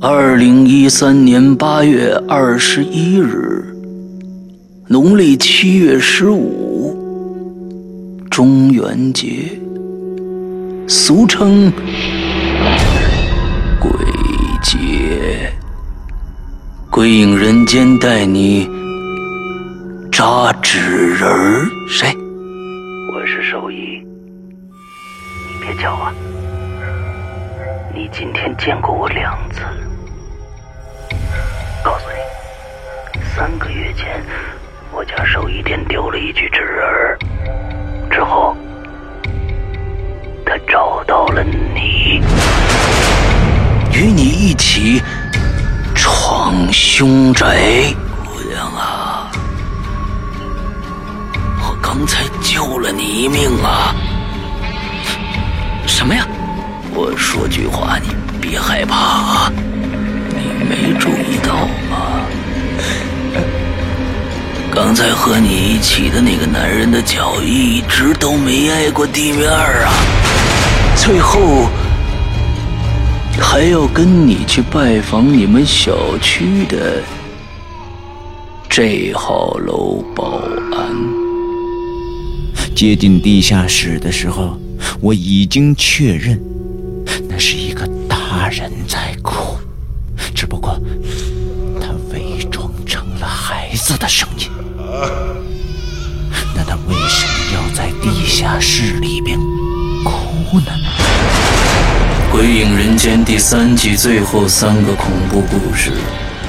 二零一三年八月二十一日，农历七月十五，中元节，俗称鬼节。鬼影人间带你扎纸人儿。谁？你今天见过我两次。告诉你，三个月前，我家寿衣店丢了一具纸人，之后他找到了你，与你一起闯凶宅。姑娘啊，我刚才救了你一命啊！什么呀？我说句话，你别害怕啊！你没注意到吗？刚才和你一起的那个男人的脚一直都没挨过地面啊！最后还要跟你去拜访你们小区的这号楼保安。接近地下室的时候，我已经确认，人在哭，只不过他伪装成了孩子的声音。那他为什么要在地下室里边哭呢？《鬼影人间》第三季最后三个恐怖故事，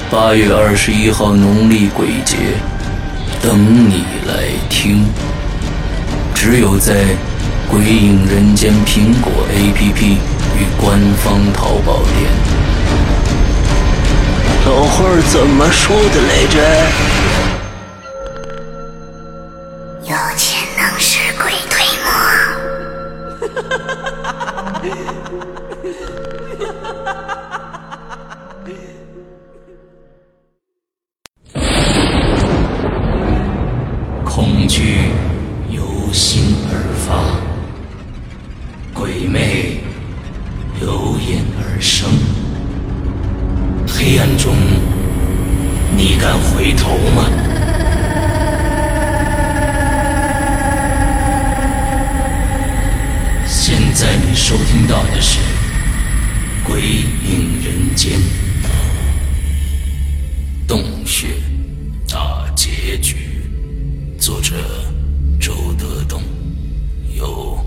八月二十一号农历鬼节，等你来听。只有在《鬼影人间》苹果 APP 与官方淘宝店。老话怎么说的来着？鬼影人间》洞穴大结局。作者周德东，由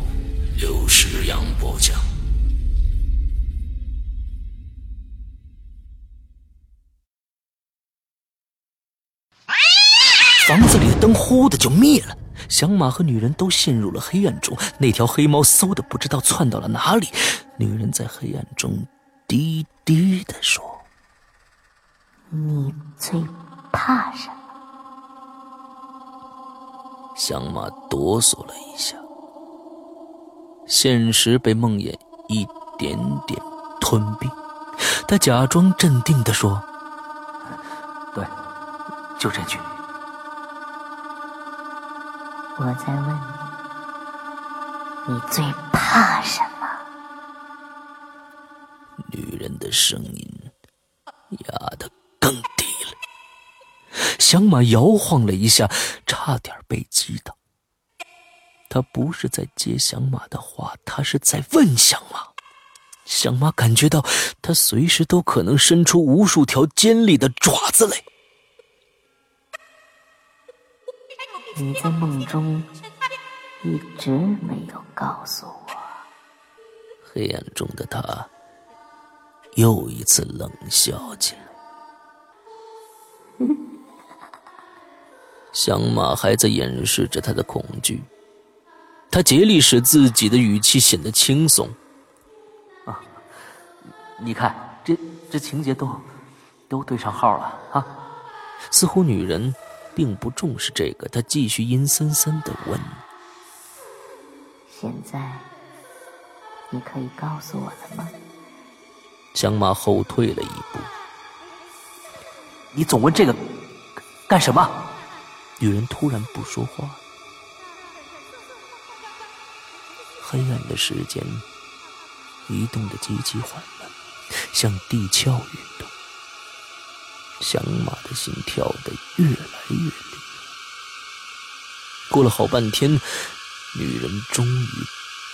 刘诗阳播讲。房子里的灯忽的就灭了，响马和女人都陷入了黑暗中。那条黑猫嗖的不知道窜到了哪里。女人在黑暗中低低的说你最怕什么？响马哆嗦了一下，现实被梦魇一点点吞并。他假装镇定地说：“对，就这句。我在问你，你最怕什么？的声音压得更低了。响马摇晃了一下，差点被击倒。他不是在接响马的话，他是在问响马。响马感觉到他随时都可能伸出无数条尖利的爪子来。你在梦中一直没有告诉我。黑暗中的他又一次冷笑起来。响马还在掩饰着他的恐惧，他竭力使自己的语气显得轻松。啊，你看，这这情节都都对上号了啊！似乎女人并不重视这个，她继续阴森森的问：“现在你可以告诉我了吗？”响马后退了一步。你总问这个干什么？女人突然不说话。黑暗的时间移动的极其缓慢，像地壳运动。响马的心跳得越来越厉害。过了好半天，女人终于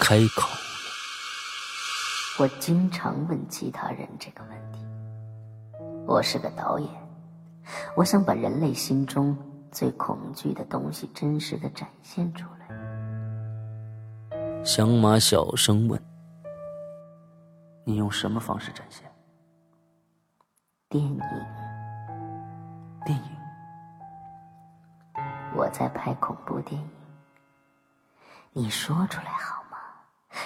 开口了。我经常问其他人这个问题。我是个导演，我想把人类心中最恐惧的东西真实的展现出来。响马小声问：“你用什么方式展现？”电影。电影。我在拍恐怖电影。你说出来好吗？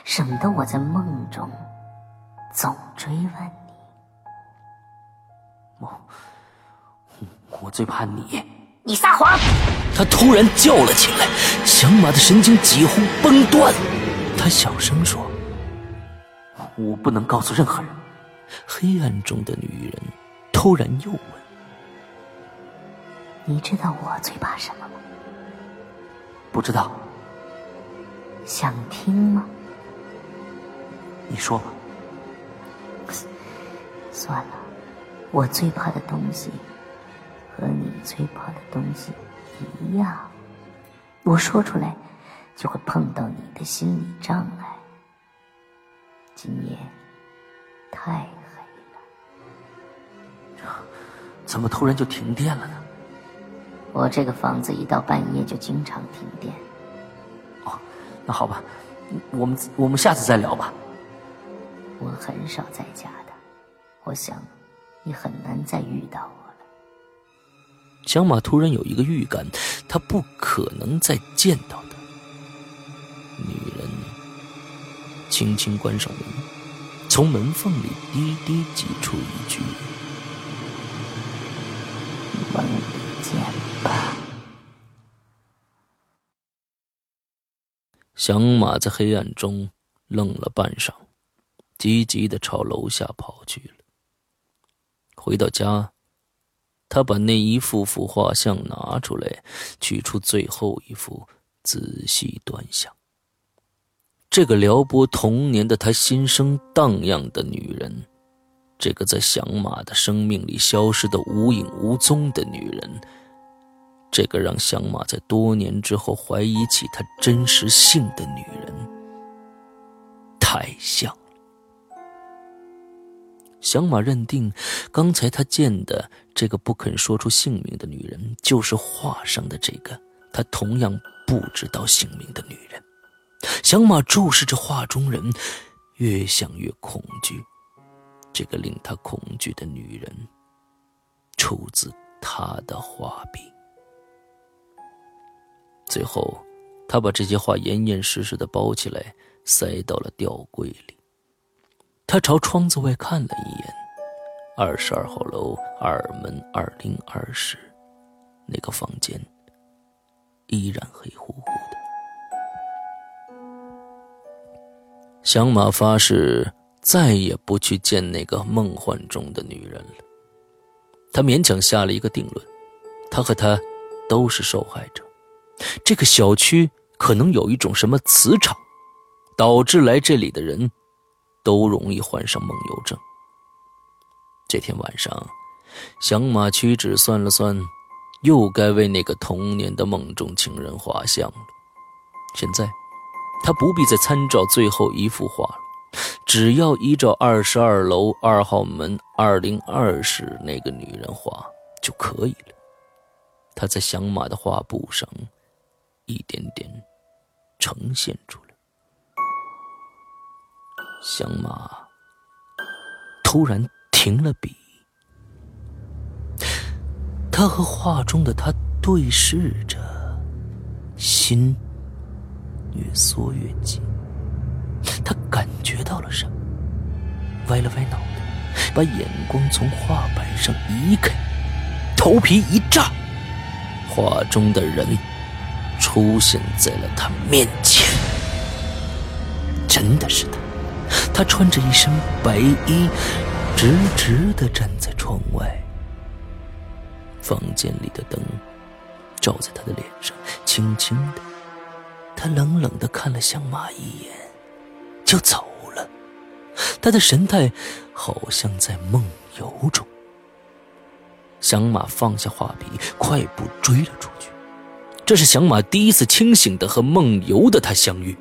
省得我在梦中总追问你。我我最怕你，你撒谎！他突然叫了起来，响马的神经几乎崩断。他小声说：“我不能告诉任何人。”黑暗中的女人突然又问：“你知道我最怕什么吗？”“不知道。”“想听吗？”“你说吧。”“算了。”我最怕的东西，和你最怕的东西一样。我说出来，就会碰到你的心理障碍。今夜太黑了，怎么突然就停电了呢？我这个房子一到半夜就经常停电。哦，那好吧，我们我们下次再聊吧。我很少在家的，我想。你很难再遇到我了。小马突然有一个预感，他不可能再见到他。女人轻轻关上门，从门缝里低低挤出一句：“梦里见吧。”小马在黑暗中愣了半晌，急急的朝楼下跑去了。回到家，他把那一幅幅画像拿出来，取出最后一幅，仔细端详。这个撩拨童年的他心生荡漾的女人，这个在响马的生命里消失的无影无踪的女人，这个让响马在多年之后怀疑起他真实性的女人，太像。响马认定，刚才他见的这个不肯说出姓名的女人，就是画上的这个他同样不知道姓名的女人。响马注视着画中人，越想越恐惧。这个令他恐惧的女人，出自他的画笔。最后，他把这些画严严实实的包起来，塞到了吊柜里。他朝窗子外看了一眼，二十二号楼二门二零二室，那个房间依然黑乎乎的。响马发誓再也不去见那个梦幻中的女人了。他勉强下了一个定论：他和她都是受害者。这个小区可能有一种什么磁场，导致来这里的人。都容易患上梦游症。这天晚上，响马屈指算了算，又该为那个童年的梦中情人画像了。现在，他不必再参照最后一幅画了，只要依照二十二楼二号门二零二室那个女人画就可以了。他在响马的画布上一点点呈现出来。响马突然停了笔，他和画中的他对视着，心越缩越紧。他感觉到了什么，歪了歪脑袋，把眼光从画板上移开，头皮一炸，画中的人出现在了他面前，真的是他。他穿着一身白衣，直直的站在窗外。房间里的灯照在他的脸上，轻轻的。他冷冷的看了向马一眼，就走了。他的神态好像在梦游中。响马放下画笔，快步追了出去。这是响马第一次清醒的和梦游的他相遇。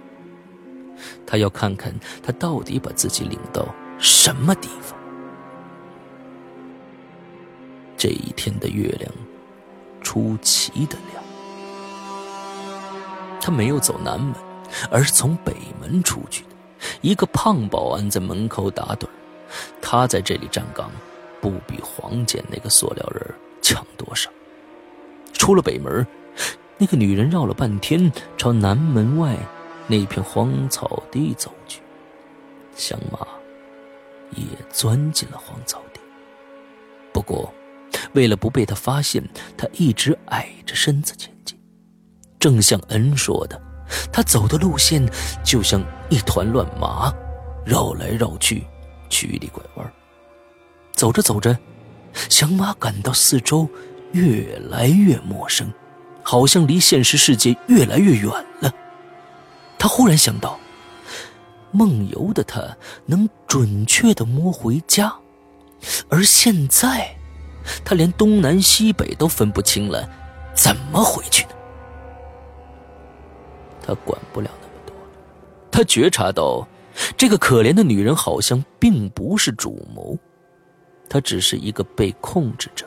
他要看看他到底把自己领到什么地方。这一天的月亮出奇的亮。他没有走南门，而是从北门出去的。一个胖保安在门口打盹他在这里站岗。不比黄简那个塑料人强多少。出了北门，那个女人绕了半天，朝南门外那片荒草地走去。香马也钻进了荒草地。不过，为了不被他发现，他一直矮着身子前进。正像恩说的，他走的路线就像一团乱麻，绕来绕去，曲里拐弯。走着走着，响马感到四周越来越陌生，好像离现实世界越来越远了。他忽然想到，梦游的他能准确的摸回家，而现在，他连东南西北都分不清了，怎么回去呢？他管不了那么多了。他觉察到，这个可怜的女人好像并不是主谋。他只是一个被控制者，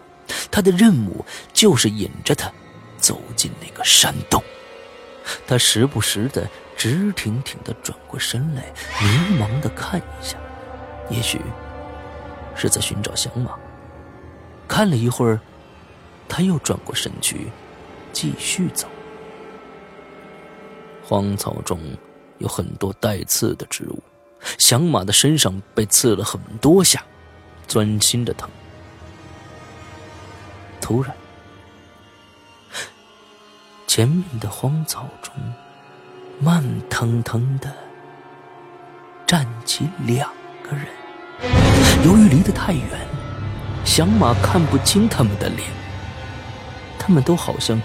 他的任务就是引着他走进那个山洞。他时不时的直挺挺的转过身来，迷茫的看一下，也许是在寻找响马。看了一会儿，他又转过身去，继续走。荒草中有很多带刺的植物，响马的身上被刺了很多下。钻心的疼。突然，前面的荒草中，慢腾腾的站起两个人。由于离得太远，响马看不清他们的脸。他们都好像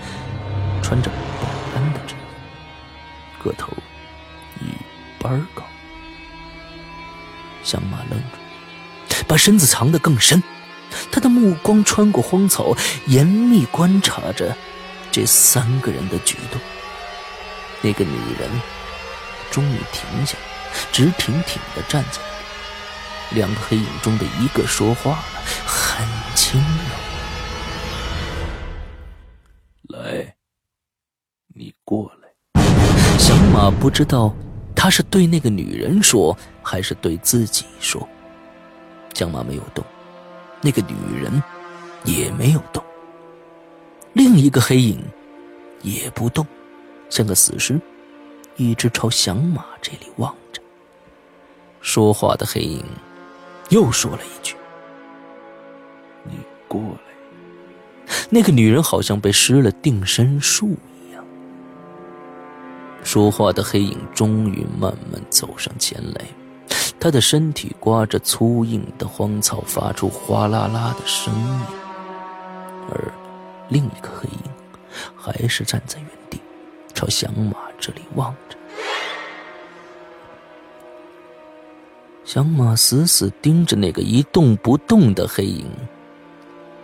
穿着保安的制服，个头一般高。响马愣住。把身子藏得更深，他的目光穿过荒草，严密观察着这三个人的举动。那个女人终于停下，直挺挺的站在那里。两个黑影中的一个说话了，很轻柔：“来，你过来。”小马不知道他是对那个女人说，还是对自己说。江马没有动，那个女人也没有动。另一个黑影也不动，像个死尸，一直朝响马这里望着。说话的黑影又说了一句：“你过来。”那个女人好像被施了定身术一样。说话的黑影终于慢慢走上前来。他的身体刮着粗硬的荒草，发出哗啦啦的声音。而另一个黑影还是站在，朝响马这里望着。响马死死盯着那个一动不动的黑影，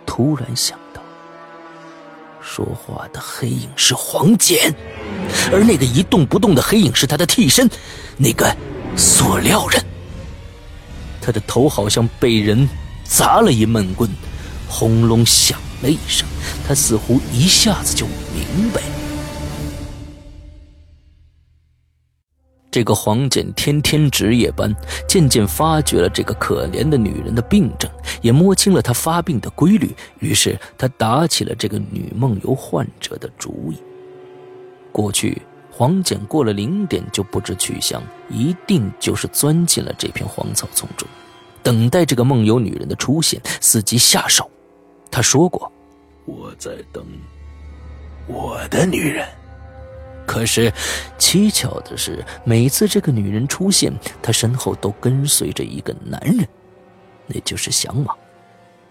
突然想到，说话的黑影是黄简，而那个一动不动的黑影是他的替身，那个塑料人。他的头好像被人砸了一闷棍，轰隆响了一声。他似乎一下子就明白，这个黄简天天值夜班，渐渐发觉了这个可怜的女人的病症，也摸清了她发病的规律。于是他打起了这个女梦游患者的主意。过去黄简过了零点就不知去向，一定就是钻进了这片荒草丛中。等待这个梦游女人的出现，伺机下手。他说过：“我在等我的女人。”可是，蹊跷的是，每次这个女人出现，她身后都跟随着一个男人，那就是响马。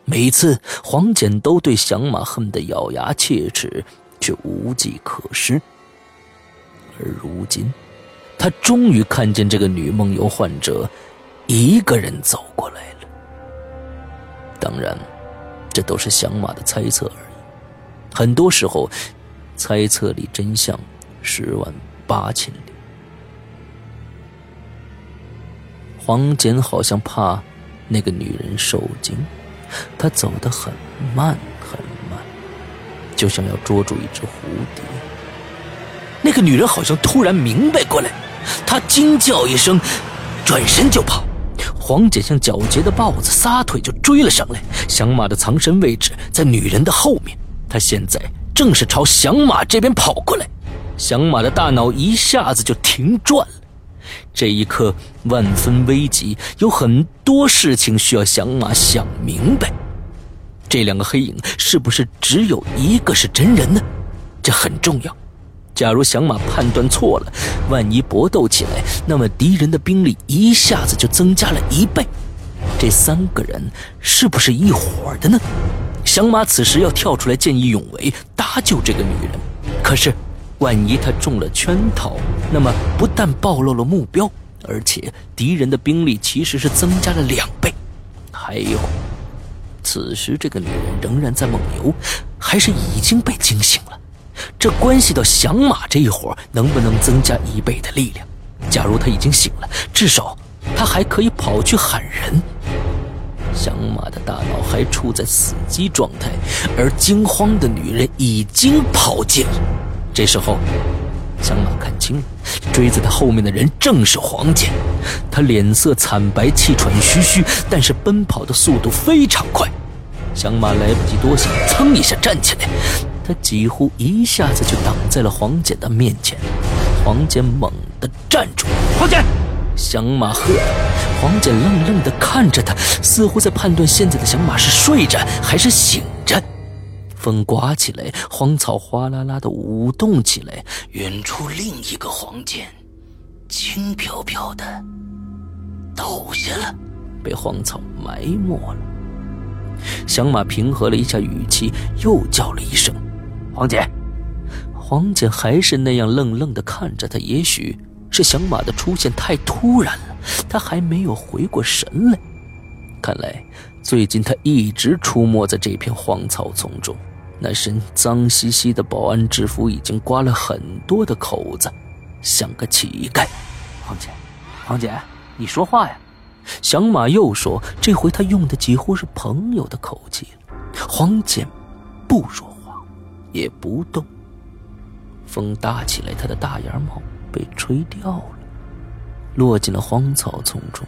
每次黄简都对响马恨得咬牙切齿，却无计可施。而如今，他终于看见这个女梦游患者。一个人走过来了。当然，这都是响马的猜测而已。很多时候，猜测里真相十万八千里。黄简好像怕那个女人受惊，他走得很慢很慢，就像要捉住一只蝴蝶。那个女人好像突然明白过来，她惊叫一声，转身就跑。黄简像狡黠的豹子，撒腿就追了上来。响马的藏身位置在女人的后面，他现在正是朝响马这边跑过来。响马的大脑一下子就停转了。这一刻万分危急，有很多事情需要响马想明白。这两个黑影是不是只有一个是真人呢？这很重要。假如响马判断错了，万一搏斗起来，那么敌人的兵力一下子就增加了一倍。这三个人是不是一伙的呢？响马此时要跳出来见义勇为，搭救这个女人。可是，万一他中了圈套，那么不但暴露了目标，而且敌人的兵力其实是增加了两倍。还有，此时这个女人仍然在梦游，还是已经被惊醒了？这关系到响马这一伙能不能增加一倍的力量。假如他已经醒了，至少他还可以跑去喊人。响马的大脑还处在死机状态，而惊慌的女人已经跑进了。这时候，响马看清了，追在他后面的人正是黄简。他脸色惨白，气喘吁吁，但是奔跑的速度非常快。响马来不及多想，噌一下站起来。他几乎一下子就挡在了黄简的面前，黄简猛地站住，黄简，响马喝，黄简愣愣地看着他，似乎在判断现在的响马是睡着还是醒着。风刮起来，荒草哗啦啦地舞动起来，远处另一个黄简，轻飘飘的倒下了，被荒草埋没了。响马平和了一下语气，又叫了一声。黄姐，黄姐还是那样愣愣地看着他。也许是响马的出现太突然了，他还没有回过神来。看来最近他一直出没在这片荒草丛中。那身脏兮兮的保安制服已经刮了很多的口子，像个乞丐。黄姐，黄姐，你说话呀！响马又说，这回他用的几乎是朋友的口气了。黄姐不说话。也不动。风大起来，他的大檐帽被吹掉了，落进了荒草丛中。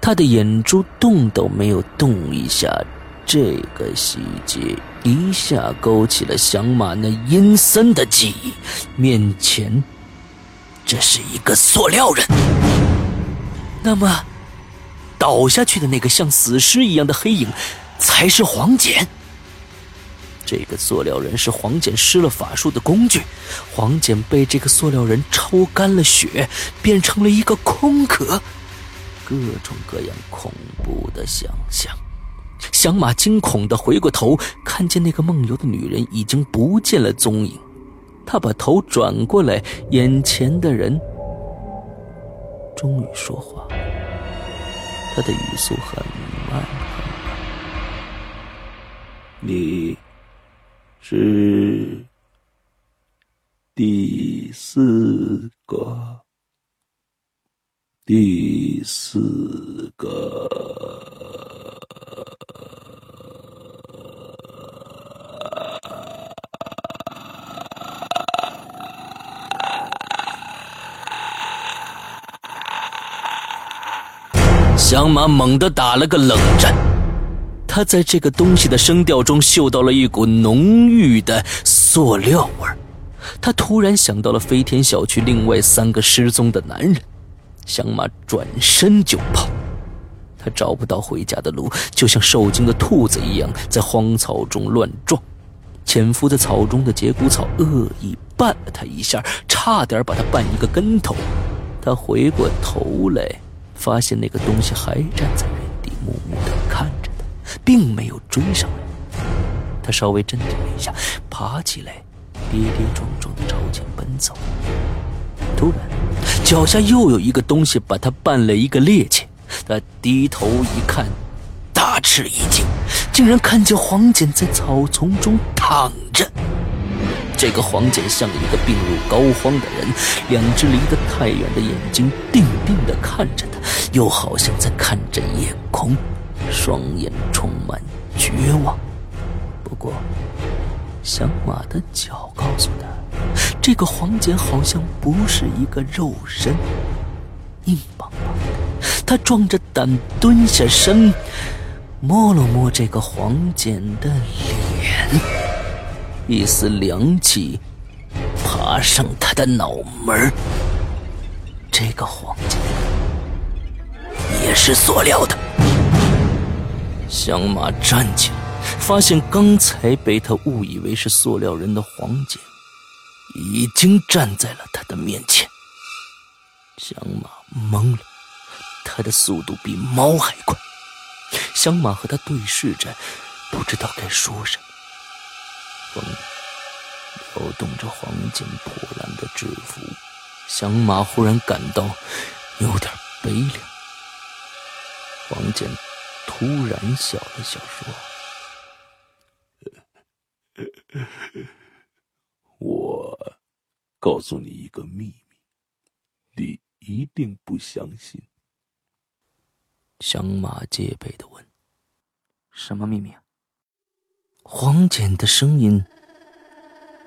他的眼珠动都没有动一下。这个细节一下勾起了响马那阴森的记忆。面前，这是一个塑料人。那么，倒下去的那个像死尸一样的黑影，才是黄简。这个塑料人是黄简施了法术的工具，黄简被这个塑料人抽干了血，变成了一个空壳。各种各样恐怖的想象。小马惊恐的回过头，看见那个梦游的女人已经不见了踪影。他把头转过来，眼前的人终于说话，他的语速很慢很慢。你。是第四个，第四个。响马猛地打了个冷战。他在这个东西的声调中嗅到了一股浓郁的塑料味儿，他突然想到了飞天小区另外三个失踪的男人，响马转身就跑，他找不到回家的路，就像受惊的兔子一样在荒草中乱撞，潜伏在草中的节骨草恶意绊了他一下，差点把他绊一个跟头，他回过头来，发现那个东西还站在原地，木木地看着他。并没有追上来，他稍微镇定了一下，爬起来，跌跌撞撞地朝前奔走。突然，脚下又有一个东西把他绊了一个趔趄，他低头一看，大吃一惊，竟然看见黄简在草丛中躺着。这个黄简像一个病入膏肓的人，两只离得太远的眼睛定定地看着他，又好像在看着夜空，双眼充满绝望。不过，小马的脚告诉他，这个黄简好像不是一个肉身，硬邦邦的。他壮着胆蹲下身，摸了摸这个黄简的脸。一丝凉气爬上他的脑门这个黄金也是塑料的。香马站起来，发现刚才被他误以为是塑料人的黄金已经站在了他的面前。香马懵了，他的速度比猫还快。香马和他对视着，不知道该说什么。风摇动着黄金破烂的制服，响马忽然感到有点悲凉。黄简突然笑了笑，说：“我告诉你一个秘密，你一定不相信。”响马戒备的问：“什么秘密？”啊黄简的声音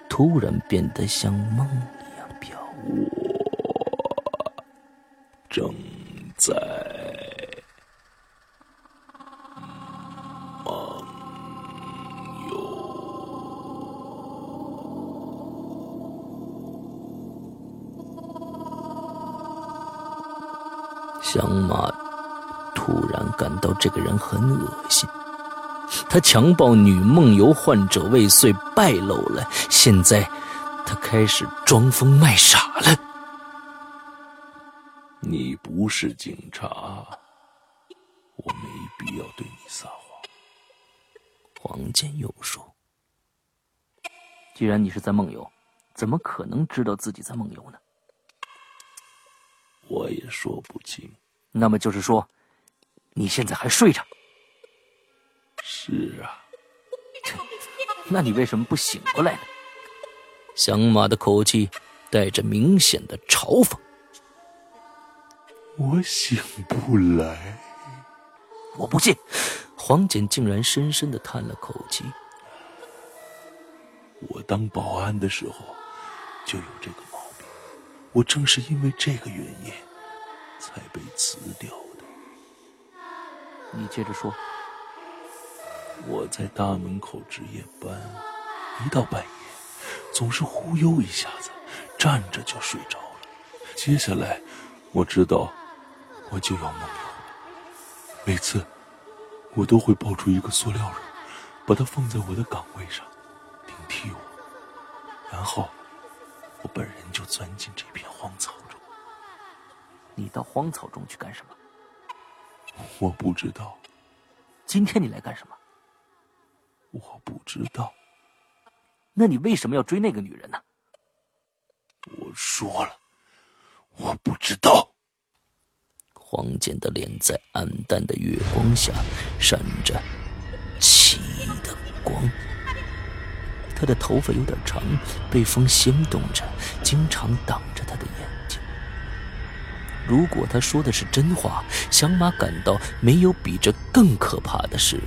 突然变得像梦一样飘。我正在梦游。香马突然感到这个人很恶心。他强暴女梦游患者未遂败露了，现在他开始装疯卖傻了。你不是警察，我没必要对你撒谎。黄建又说：“既然你是在梦游，怎么可能知道自己在梦游呢？”我也说不清。那么就是说，你现在还睡着？是啊，那你为什么不醒过来呢？响马的口气带着明显的嘲讽。我醒不来。我不信。黄简竟然深深的叹了口气。我当保安的时候就有这个毛病，我正是因为这个原因才被辞掉的。你接着说。我在大门口值夜班，一到半夜，总是忽悠一下子，站着就睡着了。接下来，我知道我就要梦游了。每次，我都会抱出一个塑料人，把它放在我的岗位上，顶替我。然后，我本人就钻进这片荒草中。你到荒草中去干什么？我不知道。今天你来干什么？我不知道，那你为什么要追那个女人呢？我说了，我不知道。黄简的脸在暗淡的月光下闪着奇异的光，他的头发有点长，被风掀动着，经常挡着他的眼睛。如果他说的是真话，小马感到没有比这更可怕的事。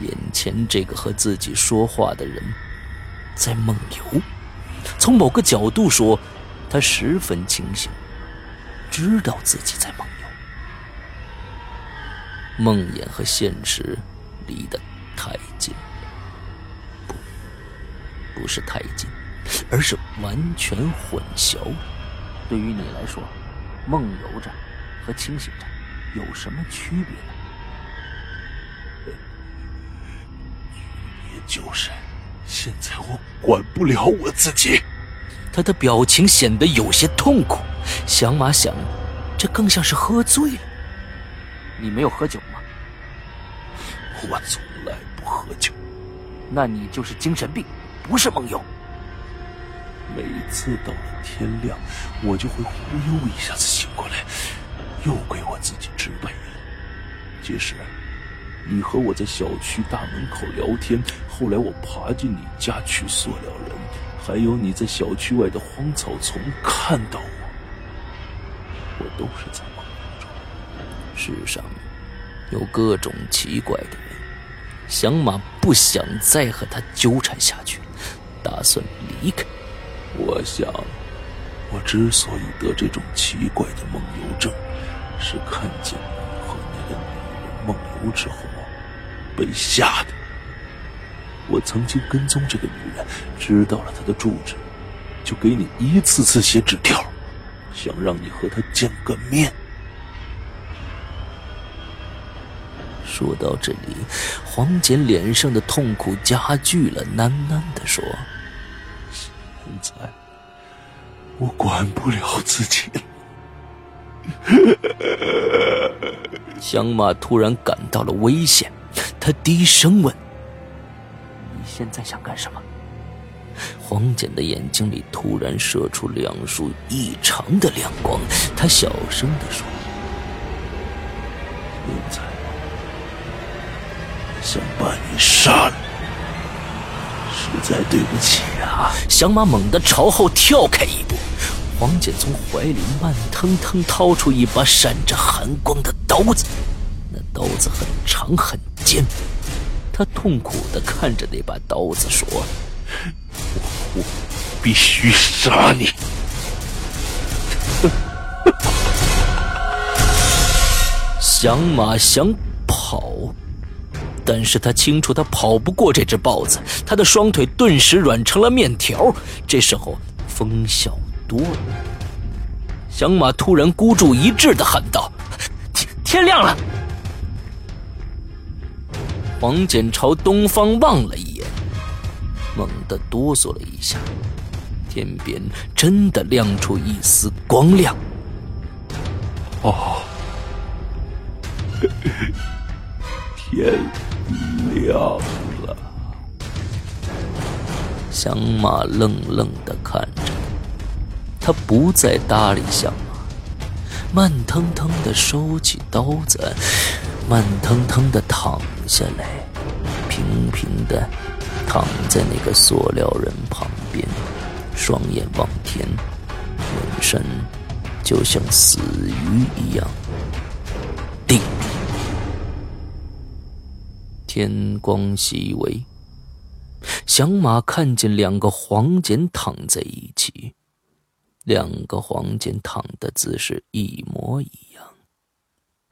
眼前这个和自己说话的人，在梦游。从某个角度说，他十分清醒，知道自己在梦游。梦魇和现实离得太近，不，不是太近，而是完全混淆。对于你来说，梦游着和清醒着有什么区别呢？就是，现在我管不了我自己。他的表情显得有些痛苦。响马想，这更像是喝醉了。你没有喝酒吗？我从来不喝酒。那你就是精神病，不是梦游。每次到了天亮，我就会忽悠一下子醒过来，又归我自己支配了。解释。你和我在小区大门口聊天，后来我爬进你家取塑料人，还有你在小区外的荒草丛看到我，我都是在梦中。世上有各种奇怪的人，响马不想再和他纠缠下去，打算离开。我想，我之所以得这种奇怪的梦游症，是看见你和那个女人梦游之后。被吓的，我曾经跟踪这个女人，知道了她的住址，就给你一次次写纸条，想让你和她见个面。说到这里，黄简脸上的痛苦加剧了，喃喃的说：“现在我管不了自己了。”香马突然感到了危险。他低声问：“你现在想干什么？”黄简的眼睛里突然射出两束异常的亮光，他小声的说：“现在想把你杀了，实在对不起啊！”响马猛地朝后跳开一步，黄简从怀里慢腾腾掏出一把闪着寒光的刀子。那刀子很长很尖，他痛苦的看着那把刀子说：“我必须杀你！” 响马想跑，但是他清楚他跑不过这只豹子，他的双腿顿时软成了面条。这时候风小多了，响马突然孤注一掷的喊道：“天天亮了！”黄简朝东方望了一眼，猛地哆嗦了一下，天边真的亮出一丝光亮。哦，天亮了。响马愣愣的看着他，不再搭理响马，慢腾腾的收起刀子。慢腾腾的躺下来，平平的躺在那个塑料人旁边，双眼望天，眼神就像死鱼一样定。天光熹微，响马看见两个黄简躺在一起，两个黄简躺的姿势一模一样，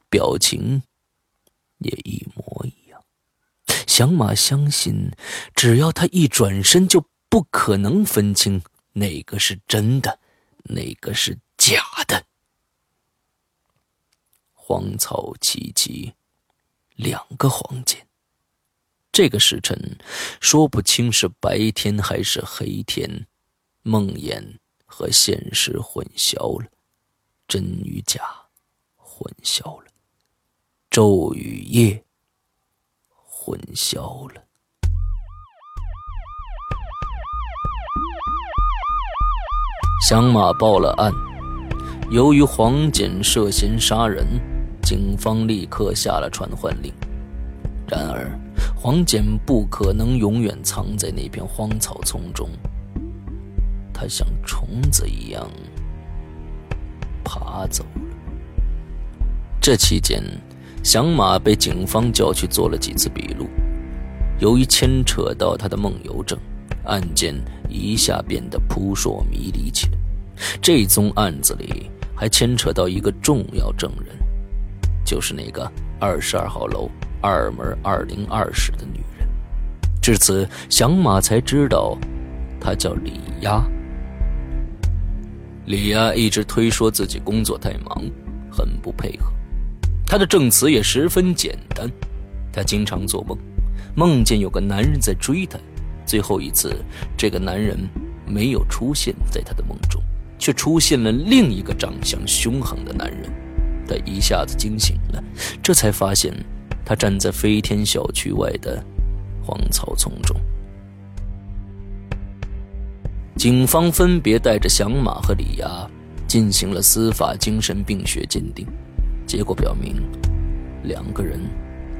表情。也一模一样。响马相信，只要他一转身，就不可能分清哪个是真的，哪个是假的。荒草萋萋，两个黄间。这个时辰，说不清是白天还是黑天，梦魇和现实混淆了，真与假混淆了。昼与夜混淆了。响马报了案，由于黄简涉嫌杀人，警方立刻下了传唤令。然而，黄简不可能永远藏在那片荒草丛中，他像虫子一样爬走了。这期间。响马被警方叫去做了几次笔录，由于牵扯到他的梦游症，案件一下变得扑朔迷离起来。这宗案子里还牵扯到一个重要证人，就是那个二十二号楼二门二零二室的女人。至此，响马才知道，她叫李丫。李丫一直推说自己工作太忙，很不配合。他的证词也十分简单，他经常做梦，梦见有个男人在追他。最后一次，这个男人没有出现在他的梦中，却出现了另一个长相凶狠的男人。他一下子惊醒了，这才发现他站在飞天小区外的荒草丛中。警方分别带着响马和李亚进行了司法精神病学鉴定。结果表明，两个人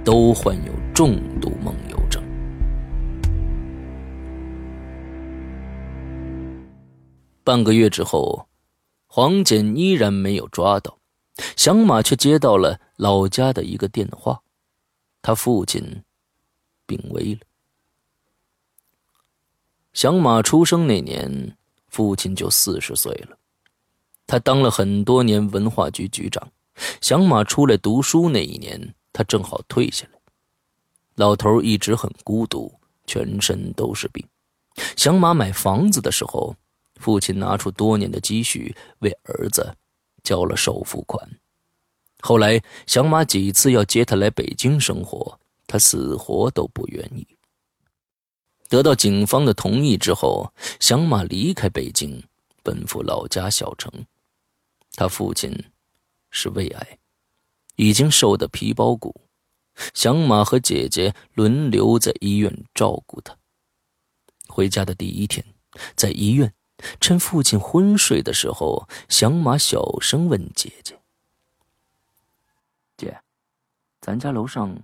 都患有重度梦游症。半个月之后，黄简依然没有抓到，响马却接到了老家的一个电话，他父亲病危了。响马出生那年，父亲就四十岁了。他当了很多年文化局局长。响马出来读书那一年，他正好退下来。老头一直很孤独，全身都是病。响马买房子的时候，父亲拿出多年的积蓄为儿子交了首付款。后来，响马几次要接他来北京生活，他死活都不愿意。得到警方的同意之后，响马离开北京，奔赴老家小城。他父亲是胃癌，已经瘦得皮包骨。响马和姐姐轮流在医院照顾他。回家的第一天，在医院，趁父亲昏睡的时候，响马小声问姐姐：“姐，咱家楼上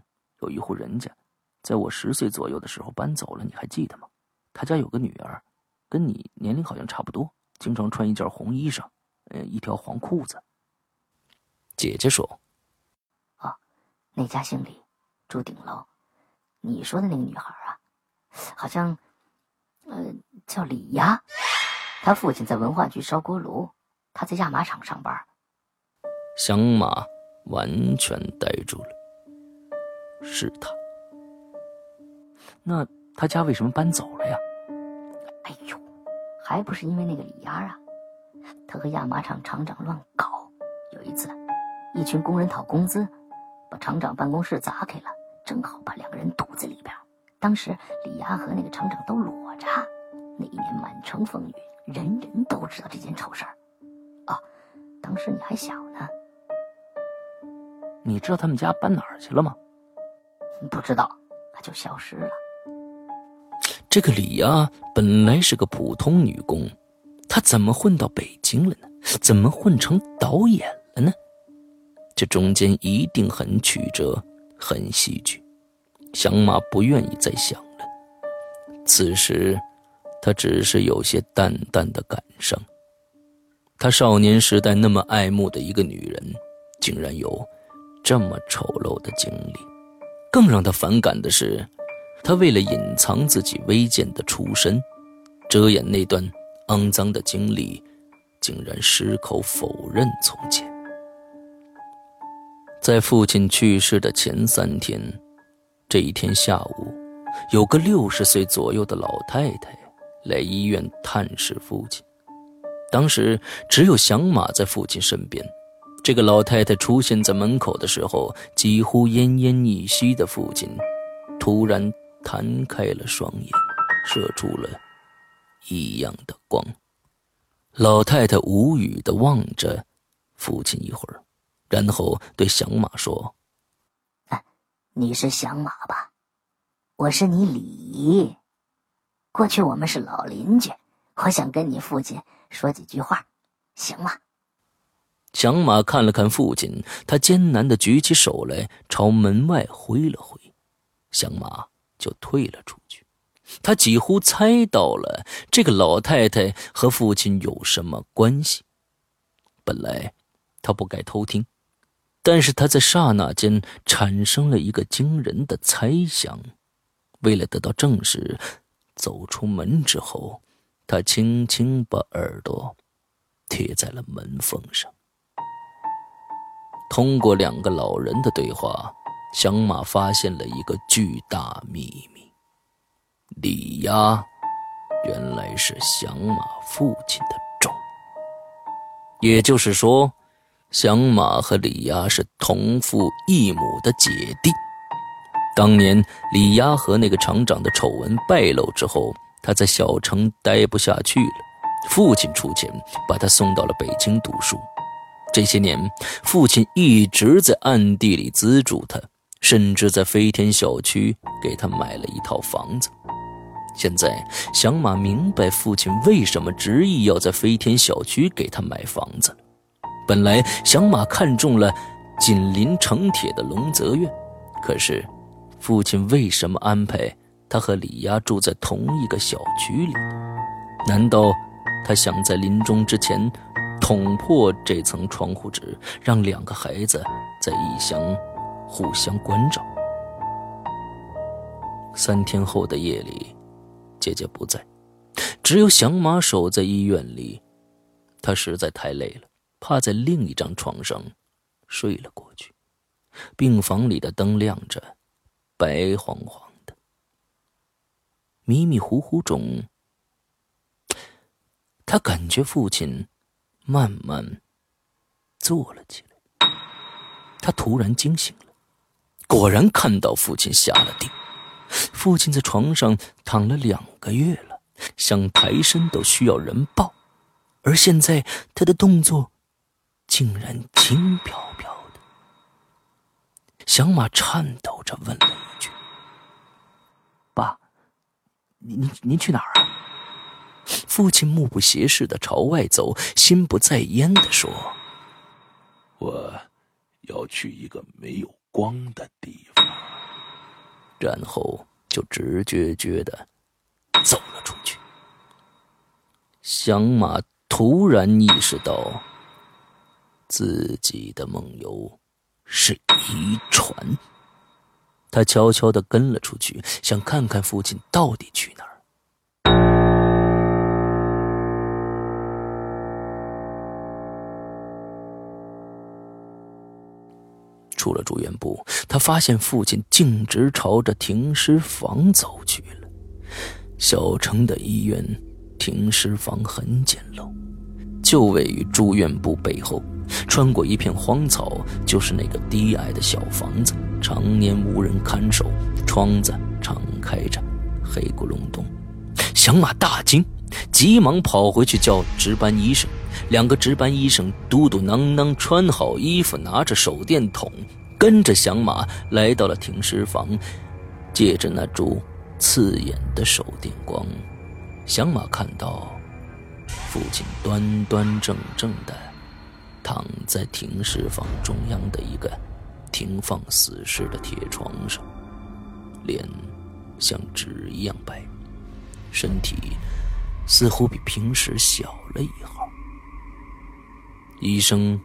有一户人家。”在我十岁左右的时候搬走了，你还记得吗？他家有个女儿，跟你年龄好像差不多，经常穿一件红衣裳，呃，一条黄裤子。姐姐说：“哦，那家姓李，住顶楼。你说的那个女孩啊，好像，呃，叫李丫。她父亲在文化局烧锅炉，她在亚麻厂上班。”响马完全呆住了。是他。那他家为什么搬走了呀？哎呦，还不是因为那个李丫啊！他和亚麻厂厂长乱搞，有一次，一群工人讨工资，把厂长办公室砸开了，正好把两个人堵在里边。当时李丫和那个厂长都裸着，那一年满城风雨，人人都知道这件丑事儿。哦，当时你还小呢。你知道他们家搬哪儿去了吗？不知道，他就消失了。这个李丫本来是个普通女工，她怎么混到北京了呢？怎么混成导演了呢？这中间一定很曲折，很戏剧。响马不愿意再想了。此时，他只是有些淡淡的感伤。他少年时代那么爱慕的一个女人，竟然有这么丑陋的经历。更让他反感的是。他为了隐藏自己微贱的出身，遮掩那段肮脏的经历，竟然矢口否认从前。在父亲去世的前三天，这一天下午，有个六十岁左右的老太太来医院探视父亲。当时只有响马在父亲身边。这个老太太出现在门口的时候，几乎奄奄一息的父亲，突然。弹开了双眼，射出了异样的光。老太太无语的望着父亲一会儿，然后对响马说：“哎你是响马吧？我是你李姨。过去我们是老邻居，我想跟你父亲说几句话，行吗？”响马看了看父亲，他艰难的举起手来，朝门外挥了挥。响马。就退了出去。他几乎猜到了这个老太太和父亲有什么关系。本来他不该偷听，但是他在刹那间产生了一个惊人的猜想。为了得到证实，走出门之后，他轻轻把耳朵贴在了门缝上。通过两个老人的对话。响马发现了一个巨大秘密：李丫原来是响马父亲的种。也就是说，响马和李丫是同父异母的姐弟。当年李丫和那个厂长的丑闻败露之后，他在小城待不下去了，父亲出钱把他送到了北京读书。这些年，父亲一直在暗地里资助他。甚至在飞天小区给他买了一套房子。现在，响马明白父亲为什么执意要在飞天小区给他买房子。本来，响马看中了紧邻城铁的龙泽院。可是，父亲为什么安排他和李丫住在同一个小区里？难道他想在临终之前捅破这层窗户纸，让两个孩子在异乡互相关照？三天后的夜里，姐姐不在，只有响马守在医院里。他实在太累了，趴在另一张床上睡了过去。病房里的灯亮着，白晃晃的。迷迷糊糊中，他感觉父亲慢慢坐了起来。他突然惊醒了，果然看到父亲下了地。父亲在床上躺了两个月了，想抬身都需要人抱，而现在他的动作竟然轻飘飘的。响马颤抖着问了一句：“爸，您您您去哪儿啊？”父亲目不斜视的朝外走，心不在焉的说：“我要去一个没有光的地方。”然后就直撅撅的走了出去。响马突然意识到，自己的梦游是遗传。他悄悄的跟了出去，想看看父亲到底去哪儿。出了住院部，他发现父亲径直朝着停尸房走去了。小城的医院停尸房很简陋，就位于住院部背后，穿过一片荒草，就是那个低矮的小房子，常年无人看守，窗子敞开着，黑咕隆咚。响马大惊，急忙跑回去叫值班医生。两个值班医生嘟嘟囔囔，穿好衣服，拿着手电筒，跟着响马来到了停尸房。借着那株刺眼的手电光，响马看到父亲端端正正的躺在停尸房中央的一个停放死尸的铁床上，脸像纸一样白，身体似乎比平时小了一号。医生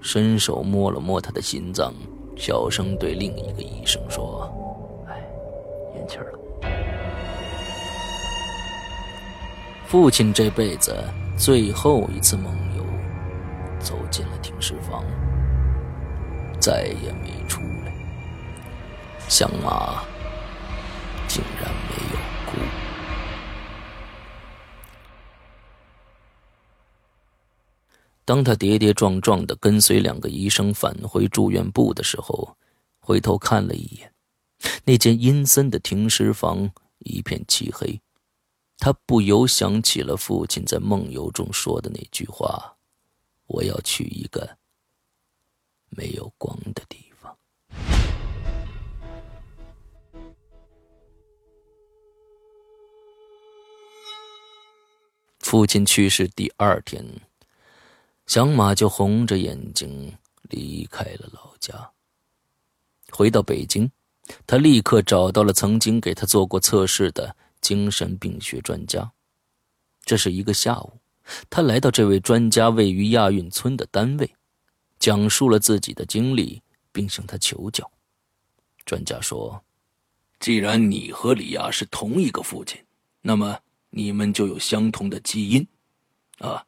伸手摸了摸他的心脏，小声对另一个医生说：“哎，咽气了。”父亲这辈子最后一次梦游，走进了停尸房，再也没出来。响马竟然没有哭。当他跌跌撞撞的跟随两个医生返回住院部的时候，回头看了一眼，那间阴森的停尸房一片漆黑，他不由想起了父亲在梦游中说的那句话：“我要去一个没有光的地方。”父亲去世第二天。小马就红着眼睛离开了老家。回到北京，他立刻找到了曾经给他做过测试的精神病学专家。这是一个下午，他来到这位专家位于亚运村的单位，讲述了自己的经历，并向他求教。专家说：“既然你和李亚是同一个父亲，那么你们就有相同的基因，啊。”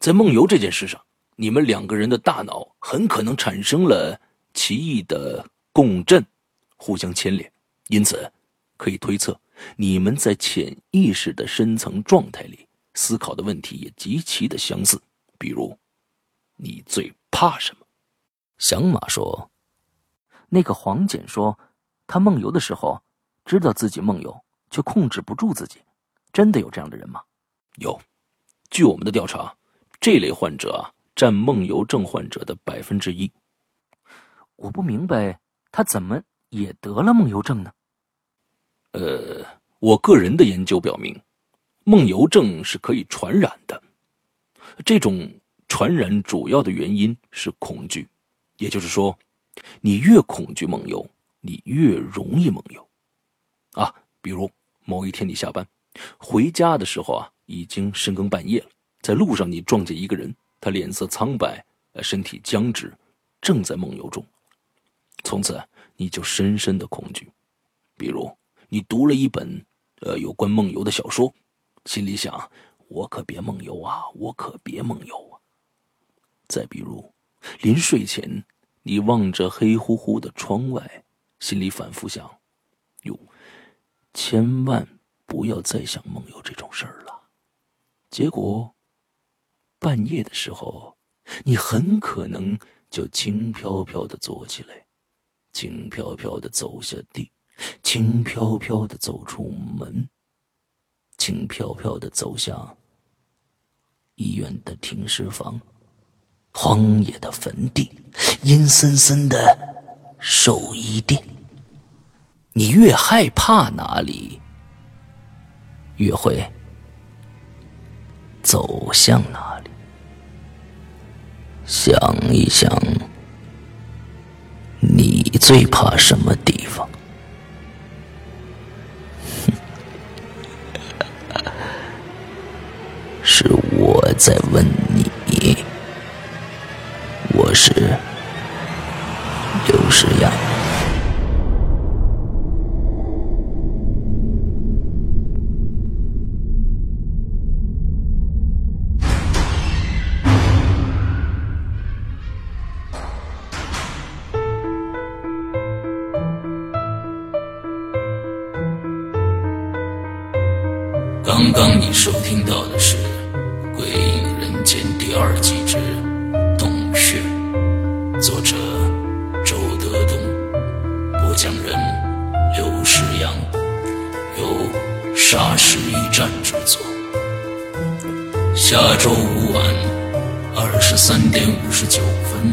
在梦游这件事上，你们两个人的大脑很可能产生了奇异的共振，互相牵连，因此可以推测，你们在潜意识的深层状态里思考的问题也极其的相似。比如，你最怕什么？响马说：“那个黄简说，他梦游的时候知道自己梦游，却控制不住自己。真的有这样的人吗？”有，据我们的调查。这类患者啊，占梦游症患者的百分之一。我不明白他怎么也得了梦游症呢？呃，我个人的研究表明，梦游症是可以传染的。这种传染主要的原因是恐惧，也就是说，你越恐惧梦游，你越容易梦游。啊，比如某一天你下班回家的时候啊，已经深更半夜了，在路上你撞见一个人，他脸色苍白，呃，身体僵直，正在梦游中。从此你就深深的恐惧。比如你读了一本呃有关梦游的小说，心里想：我可别梦游啊，我可别梦游啊。再比如，临睡前你望着黑乎乎的窗外，心里反复想：哟，千万不要再想梦游这种事儿了。结果半夜的时候，你很可能就轻飘飘的坐起来。轻飘飘的走下地，轻飘飘的走出门，轻飘飘的走向医院的停尸房、荒野的坟地、阴森森的兽医店。你越害怕哪里，越会走向哪里。想一想。你最怕什么地方？是我在问你。我是刘诗阳。刚刚你收听到的是《》二季之《洞穴》，作者周德东，播讲人刘世阳，由沙石驿站制作。下周五晚二十三点五十九分，